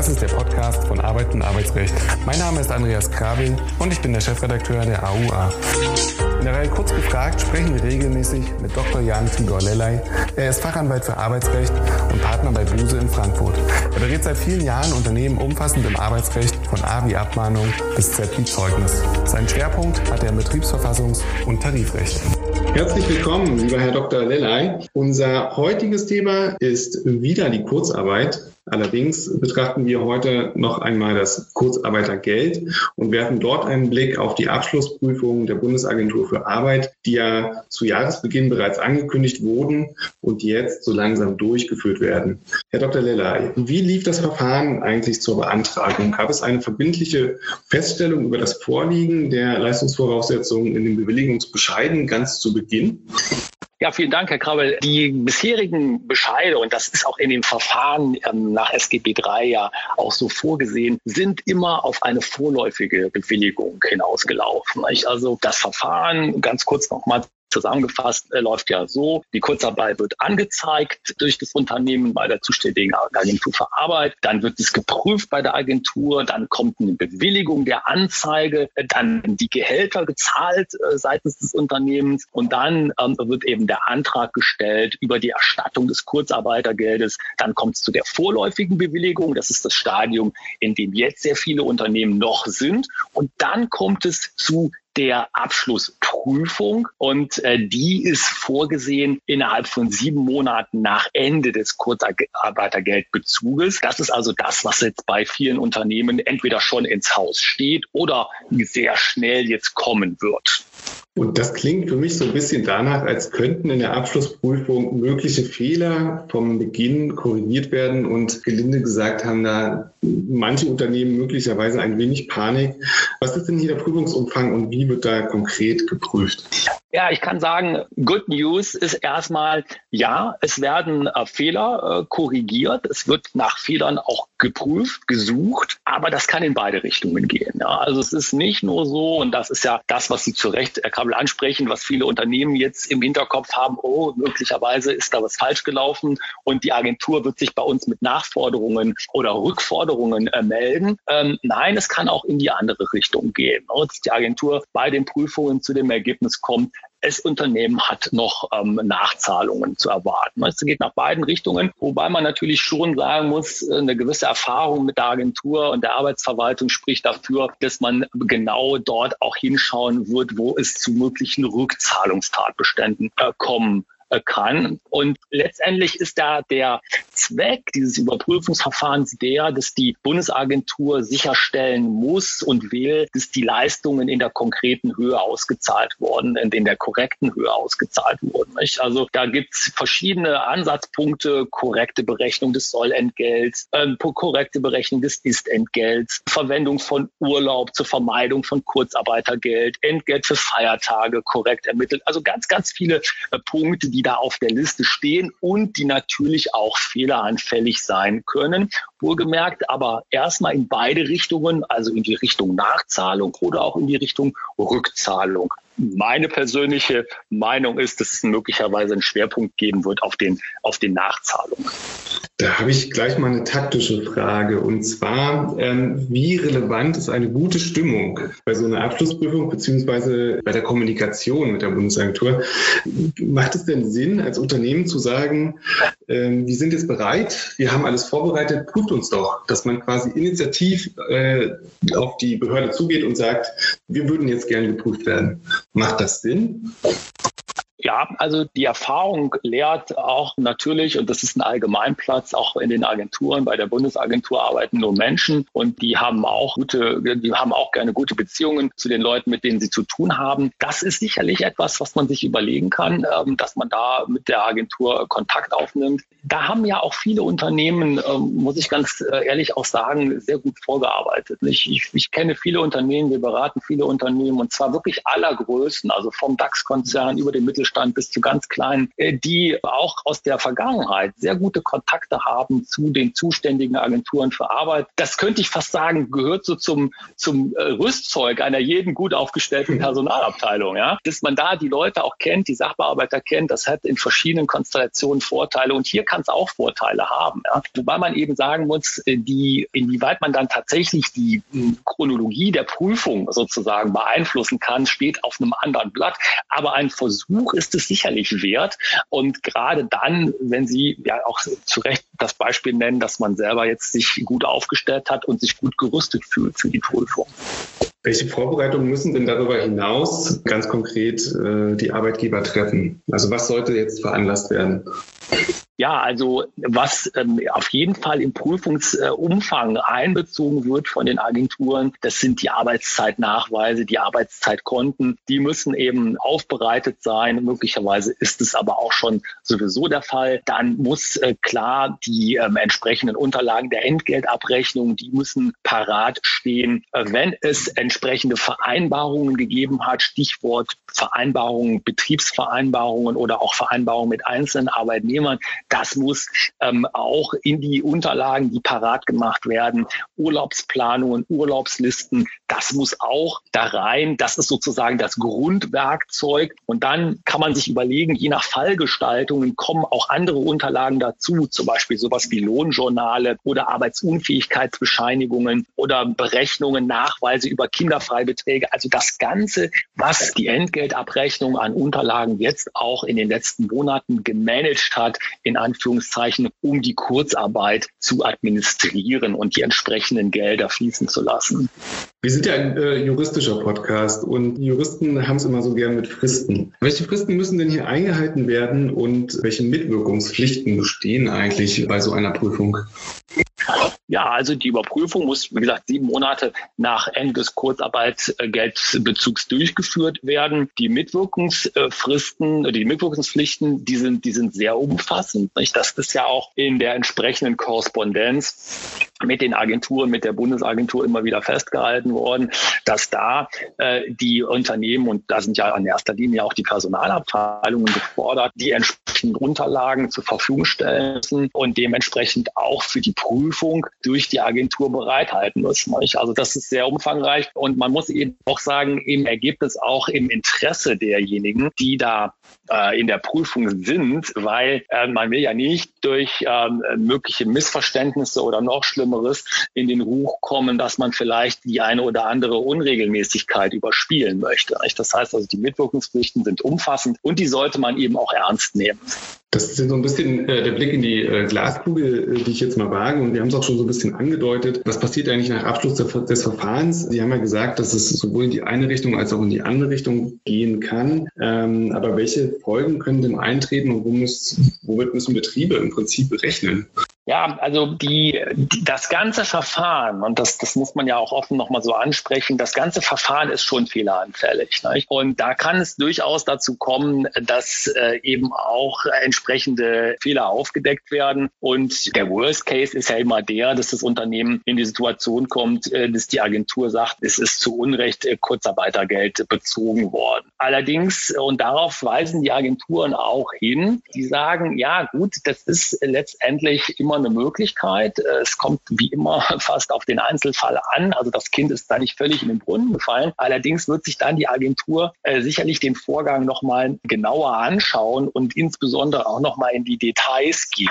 Das ist der Podcast von Arbeit und Arbeitsrecht. Mein Name ist Andreas Krabel und ich bin der Chefredakteur der AUA. In der Reihe Kurz gefragt sprechen wir regelmäßig mit Dr. Jan Tibor Lellay. Er ist Fachanwalt für Arbeitsrecht und Partner bei Buse in Frankfurt. Er berät seit vielen Jahren Unternehmen umfassend im Arbeitsrecht von A wie Abmahnung bis Z wie Zeugnis. Sein Schwerpunkt hat er im Betriebsverfassungs- und Tarifrecht. Herzlich willkommen, lieber Herr Dr. Lellay. Unser heutiges Thema ist wieder die Kurzarbeit. Allerdings betrachten wir heute noch einmal das Kurzarbeitergeld und werfen dort einen Blick auf die Abschlussprüfungen der Bundesagentur für Arbeit, die ja zu Jahresbeginn bereits angekündigt wurden und jetzt so langsam durchgeführt werden. Herr Dr. Lellay, wie lief das Verfahren eigentlich zur Beantragung? Gab es eine verbindliche Feststellung über das Vorliegen der Leistungsvoraussetzungen in den Bewilligungsbescheiden ganz zu Beginn? Ja, vielen Dank, Herr Krabbel. Die bisherigen Bescheide, und das ist auch in dem Verfahren ähm, nach SGB III ja auch so vorgesehen, sind immer auf eine vorläufige Bewilligung hinausgelaufen. Also das Verfahren, ganz kurz nochmal Zusammengefasst äh, läuft ja so, die Kurzarbeit wird angezeigt durch das Unternehmen bei der zuständigen Agentur für Arbeit, dann wird es geprüft bei der Agentur, dann kommt eine Bewilligung der Anzeige, äh, dann die Gehälter gezahlt äh, seitens des Unternehmens. Und dann ähm, wird eben der Antrag gestellt über die Erstattung des Kurzarbeitergeldes. Dann kommt es zu der vorläufigen Bewilligung, das ist das Stadium, in dem jetzt sehr viele Unternehmen noch sind. Und dann kommt es zu der Abschlussprüfung und äh, die ist vorgesehen innerhalb von sieben Monaten nach Ende des Kurzarbeitergeldbezuges. Das ist also das, was jetzt bei vielen Unternehmen entweder schon ins Haus steht oder sehr schnell jetzt kommen wird. Und das klingt für mich so ein bisschen danach, als könnten in der Abschlussprüfung mögliche Fehler vom Beginn korrigiert werden. Und gelinde gesagt haben da manche Unternehmen möglicherweise ein wenig Panik. Was ist denn hier der Prüfungsumfang und wie wird da konkret geprüft? Ja, ich kann sagen, Good News ist erstmal, ja, es werden äh, Fehler äh, korrigiert. Es wird nach Fehlern auch geprüft, gesucht, aber das kann in beide Richtungen gehen. Ja. Also es ist nicht nur so, und das ist ja das, was Sie zu Recht, Herr Kabel, ansprechen, was viele Unternehmen jetzt im Hinterkopf haben, oh, möglicherweise ist da was falsch gelaufen und die Agentur wird sich bei uns mit Nachforderungen oder Rückforderungen äh, melden. Ähm, nein, es kann auch in die andere Richtung gehen. Und die Agentur bei den Prüfungen zu dem Ergebnis kommt, das Unternehmen hat noch ähm, Nachzahlungen zu erwarten. Es geht nach beiden Richtungen, wobei man natürlich schon sagen muss, eine gewisse Erfahrung mit der Agentur und der Arbeitsverwaltung spricht dafür, dass man genau dort auch hinschauen wird, wo es zu möglichen Rückzahlungstatbeständen äh, kommen kann. Und letztendlich ist da der Zweck dieses Überprüfungsverfahrens der, dass die Bundesagentur sicherstellen muss und will, dass die Leistungen in der konkreten Höhe ausgezahlt wurden, in der korrekten Höhe ausgezahlt wurden. Also da gibt es verschiedene Ansatzpunkte, korrekte Berechnung des Sollentgelts, äh, korrekte Berechnung des Istentgelts, Verwendung von Urlaub zur Vermeidung von Kurzarbeitergeld, Entgelt für Feiertage korrekt ermittelt. Also ganz, ganz viele äh, Punkte, die die da auf der Liste stehen und die natürlich auch fehleranfällig sein können. Wohlgemerkt, aber erstmal in beide Richtungen, also in die Richtung Nachzahlung oder auch in die Richtung Rückzahlung. Meine persönliche Meinung ist, dass es möglicherweise einen Schwerpunkt geben wird auf den, auf den Nachzahlungen. Da habe ich gleich mal eine taktische Frage. Und zwar, ähm, wie relevant ist eine gute Stimmung bei so einer Abschlussprüfung beziehungsweise bei der Kommunikation mit der Bundesagentur? Macht es denn Sinn, als Unternehmen zu sagen, ähm, wir sind jetzt bereit, wir haben alles vorbereitet, prüft uns doch, dass man quasi initiativ äh, auf die Behörde zugeht und sagt, wir würden jetzt gerne geprüft werden. Macht das Sinn? Ja, also die Erfahrung lehrt auch natürlich, und das ist ein Allgemeinplatz, auch in den Agenturen, bei der Bundesagentur arbeiten nur Menschen und die haben auch gute, die haben auch gerne gute Beziehungen zu den Leuten, mit denen sie zu tun haben. Das ist sicherlich etwas, was man sich überlegen kann, ähm, dass man da mit der Agentur Kontakt aufnimmt. Da haben ja auch viele Unternehmen, ähm, muss ich ganz äh, ehrlich auch sagen, sehr gut vorgearbeitet. Ich, ich, ich kenne viele Unternehmen, wir beraten viele Unternehmen und zwar wirklich aller Größen, also vom DAX-Konzern über den Mittelstand Mittelstand bis zu ganz kleinen, äh, die auch aus der Vergangenheit sehr gute Kontakte haben zu den zuständigen Agenturen für Arbeit. Das könnte ich fast sagen, gehört so zum, zum äh, Rüstzeug einer jeden gut aufgestellten Personalabteilung, ja. Dass man da die Leute auch kennt, die Sachbearbeiter kennt, das hat in verschiedenen Konstellationen Vorteile und hier kann es auch Vorteile haben, ja. Wobei man eben sagen muss, äh, die, inwieweit man dann tatsächlich die hm, Chronologie der Prüfung sozusagen beeinflussen kann, steht auf einem anderen Blatt. Aber ein Versuch ist es sicherlich wert. Und gerade dann, wenn Sie ja auch zu Recht das Beispiel nennen, dass man selber jetzt sich gut aufgestellt hat und sich gut gerüstet fühlt für die Prüfung. Welche Vorbereitungen müssen denn darüber hinaus ganz konkret äh, die Arbeitgeber treffen? Also was sollte jetzt veranlasst werden? Ja, also was ähm, auf jeden Fall im Prüfungsumfang äh, einbezogen wird von den Agenturen, das sind die Arbeitszeitnachweise, die Arbeitszeitkonten. Die müssen eben aufbereitet sein. Möglicherweise ist es aber auch schon sowieso der Fall. Dann muss äh, klar die ähm, entsprechenden Unterlagen der Entgeltabrechnung, die müssen parat stehen. Äh, wenn es entsprechende Vereinbarungen gegeben hat, Stichwort Vereinbarungen, Betriebsvereinbarungen oder auch Vereinbarungen mit einzelnen Arbeitnehmern, das muss ähm, auch in die Unterlagen, die parat gemacht werden, Urlaubsplanungen, Urlaubslisten, das muss auch da rein. Das ist sozusagen das Grundwerkzeug. Und dann kann man sich überlegen, je nach Fallgestaltungen kommen auch andere Unterlagen dazu, zum Beispiel sowas wie Lohnjournale oder Arbeitsunfähigkeitsbescheinigungen oder Berechnungen, Nachweise über Kinderfreibeträge. Also das Ganze, was die Entgeltabrechnung an Unterlagen jetzt auch in den letzten Monaten gemanagt hat, in Anführungszeichen, um die Kurzarbeit zu administrieren und die entsprechenden Gelder fließen zu lassen. Wir sind ja ein äh, juristischer Podcast und Juristen haben es immer so gern mit Fristen. Welche Fristen müssen denn hier eingehalten werden und welche Mitwirkungspflichten bestehen eigentlich bei so einer Prüfung? Ja, also die Überprüfung muss, wie gesagt, sieben Monate nach Ende des Kurzarbeitsgeldbezugs durchgeführt werden. Die Mitwirkungsfristen, die Mitwirkungspflichten, die sind, die sind sehr umfassend. Nicht? Das ist ja auch in der entsprechenden Korrespondenz mit den Agenturen, mit der Bundesagentur immer wieder festgehalten worden, dass da äh, die Unternehmen, und da sind ja in erster Linie auch die Personalabteilungen gefordert, die entsprechenden Unterlagen zur Verfügung stellen müssen und dementsprechend auch für die Prüfung durch die Agentur bereithalten. Nicht? Also das ist sehr umfangreich und man muss eben auch sagen, im Ergebnis auch im Interesse derjenigen, die da äh, in der Prüfung sind, weil äh, man will ja nicht durch äh, mögliche Missverständnisse oder noch Schlimmeres in den Ruch kommen, dass man vielleicht die eine oder andere Unregelmäßigkeit überspielen möchte. Nicht? Das heißt also, die Mitwirkungspflichten sind umfassend und die sollte man eben auch ernst nehmen. Das ist so ein bisschen äh, der Blick in die äh, Glaskugel, die ich jetzt mal wage. Und wir haben es auch schon so bisschen angedeutet. Was passiert eigentlich nach Abschluss des, Verfahrens? Sie haben ja gesagt, dass es sowohl in die eine Richtung als auch in die andere Richtung gehen kann. Ähm, aber welche Folgen können denn eintreten und womit müssen Betriebe im Prinzip rechnen? Ja, also die, die, das ganze Verfahren, und das, das muss man ja auch offen nochmal so ansprechen, das ganze Verfahren ist schon fehleranfällig. Nicht? Und da kann es durchaus dazu kommen, dass äh, eben auch entsprechende Fehler aufgedeckt werden. Und der Worst Case ist ja immer der, dass das Unternehmen in die Situation kommt, äh, dass die Agentur sagt, es ist zu Unrecht äh, Kurzarbeitergeld bezogen worden. Allerdings, und darauf weisen die Agenturen auch hin, die sagen, ja gut, das ist letztendlich immer eine Möglichkeit. Äh, es kommt wie immer fast auf den Einzelfall an. Also das Kind ist da nicht völlig in den Brunnen gefallen. Allerdings wird sich dann die Agentur äh, sicherlich den Vorgang nochmal genauer anschauen und insbesondere auch nochmal in die Details gehen.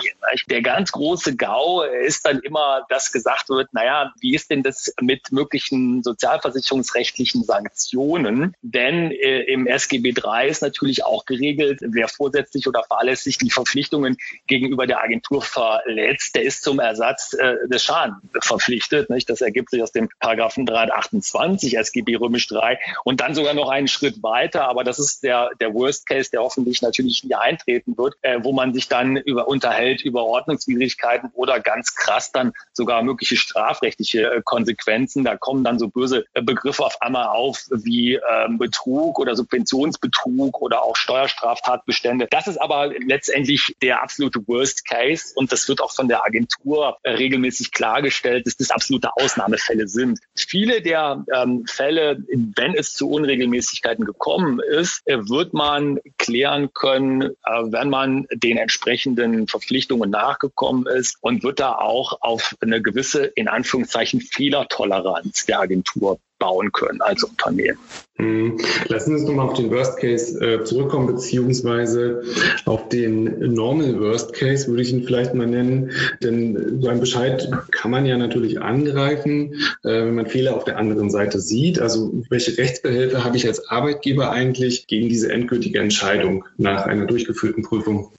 Der ganz große GAU ist dann immer, dass gesagt wird, naja, wie ist denn das mit möglichen sozialversicherungsrechtlichen Sanktionen? Denn äh, im SGB III ist natürlich auch geregelt, wer vorsätzlich oder fahrlässig die Verpflichtungen gegenüber der Agentur verletzt, verletzt, der ist zum Ersatz äh, des Schadens verpflichtet. Nicht? Das ergibt sich aus dem Paragraphen 328 SGB römisch 3 und dann sogar noch einen Schritt weiter, aber das ist der, der Worst Case, der hoffentlich natürlich nie eintreten wird, äh, wo man sich dann über unterhält über Ordnungswidrigkeiten oder ganz krass dann sogar mögliche strafrechtliche äh, Konsequenzen. Da kommen dann so böse äh, Begriffe auf einmal auf wie ähm, Betrug oder Subventionsbetrug oder auch Steuerstraftatbestände. Das ist aber letztendlich der absolute Worst Case und das wird auch von der Agentur regelmäßig klargestellt, dass das absolute Ausnahmefälle sind. Viele der ähm, Fälle, wenn es zu Unregelmäßigkeiten gekommen ist, äh, wird man klären können, äh, wenn man den entsprechenden Verpflichtungen nachgekommen ist und wird da auch auf eine gewisse, in Anführungszeichen, Fehlertoleranz der Agentur bauen können als Unternehmen. Mhm. Lassen Sie uns nochmal auf den Worst Case äh, zurückkommen, beziehungsweise auf den Normal Worst Case, würde ich ihn vielleicht mal nennen. Denn so ein Bescheid kann man ja natürlich angreifen, äh, wenn man Fehler auf der anderen Seite sieht. Also welche Rechtsbehelfe habe ich als Arbeitgeber eigentlich gegen diese endgültige Entscheidung nach einer durchgeführten Prüfung?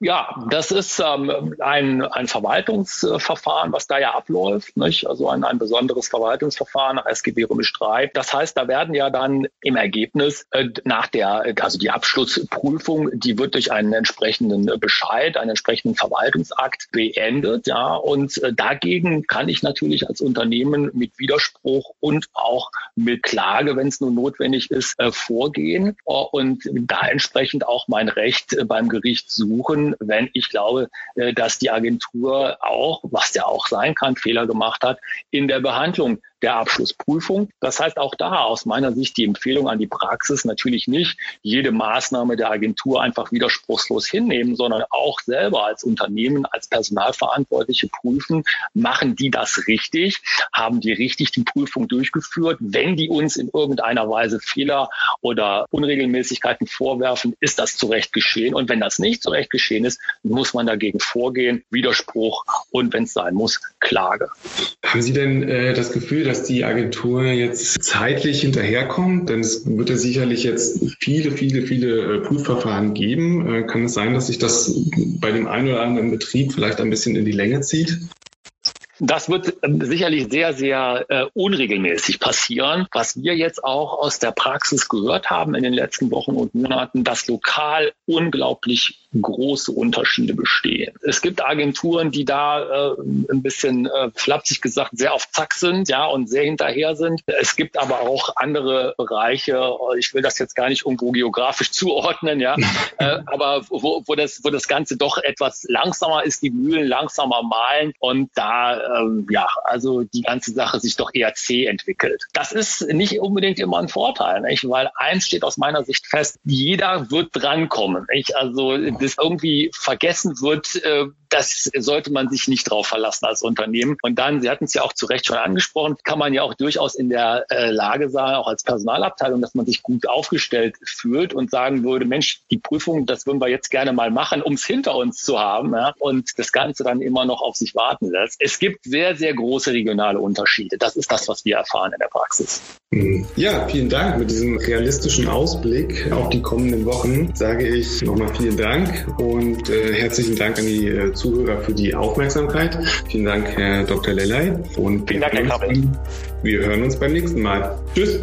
Ja, das ist ähm, ein, ein Verwaltungsverfahren, was da ja abläuft, nicht? also ein, ein besonderes Verwaltungsverfahren nach SGB Römisch 3. Das heißt, da werden ja dann im Ergebnis äh, nach der, also die Abschlussprüfung, die wird durch einen entsprechenden Bescheid, einen entsprechenden Verwaltungsakt beendet, ja, und äh, dagegen kann ich natürlich als Unternehmen mit Widerspruch und auch mit Klage, wenn es nur notwendig ist, äh, vorgehen und da entsprechend auch mein Recht äh, beim Gericht suchen wenn ich glaube, äh, dass die Agentur auch, was ja auch sein kann, Fehler gemacht hat in der Behandlung der Abschlussprüfung. Das heißt auch da aus meiner Sicht die Empfehlung an die Praxis natürlich nicht jede Maßnahme der Agentur einfach widerspruchslos hinnehmen, sondern auch selber als Unternehmen, als Personalverantwortliche prüfen, machen die das richtig, haben die richtig die Prüfung durchgeführt. Wenn die uns in irgendeiner Weise Fehler oder Unregelmäßigkeiten vorwerfen, ist das zu Recht geschehen. Und wenn das nicht zu Recht geschehen ist, muss man dagegen vorgehen, Widerspruch und wenn es sein muss, Klage. Haben Sie denn äh, das Gefühl, dass die Agentur jetzt zeitlich hinterherkommt? Denn es wird ja sicherlich jetzt viele, viele, viele äh, Prüfverfahren geben. Äh, kann es sein, dass sich das bei dem einen oder anderen Betrieb vielleicht ein bisschen in die Länge zieht? Das wird ähm, sicherlich sehr, sehr äh, unregelmäßig passieren. Was wir jetzt auch aus der Praxis gehört haben in den letzten Wochen und Monaten, dass lokal unglaublich große Unterschiede bestehen. Es gibt Agenturen, die da äh, ein bisschen äh, flapsig gesagt sehr auf Zack sind, ja, und sehr hinterher sind. Es gibt aber auch andere Bereiche, ich will das jetzt gar nicht irgendwo geografisch zuordnen, ja, äh, aber wo, wo, das, wo das Ganze doch etwas langsamer ist, die Mühlen langsamer malen und da, ähm, ja, also die ganze Sache sich doch eher zäh entwickelt. Das ist nicht unbedingt immer ein Vorteil, nicht? weil eins steht aus meiner Sicht fest, jeder wird drankommen. Nicht? Also das irgendwie vergessen wird, äh, das sollte man sich nicht drauf verlassen als Unternehmen. Und dann, Sie hatten es ja auch zu Recht schon angesprochen, kann man ja auch durchaus in der äh, Lage sein, auch als Personalabteilung, dass man sich gut aufgestellt fühlt und sagen würde, Mensch, die Prüfung, das würden wir jetzt gerne mal machen, um es hinter uns zu haben ja, und das Ganze dann immer noch auf sich warten lässt. Es gibt sehr, sehr große regionale Unterschiede. Das ist das, was wir erfahren in der Praxis. Mhm. Ja, vielen Dank. Mit diesem realistischen Ausblick auf die kommenden Wochen sage ich nochmal vielen Dank und äh, herzlichen Dank an die äh, Zuhörer für die Aufmerksamkeit. Vielen Dank, Herr Dr. Lellay. Und vielen Dank, Herr Kappel. Wir hören uns beim nächsten Mal. Tschüss.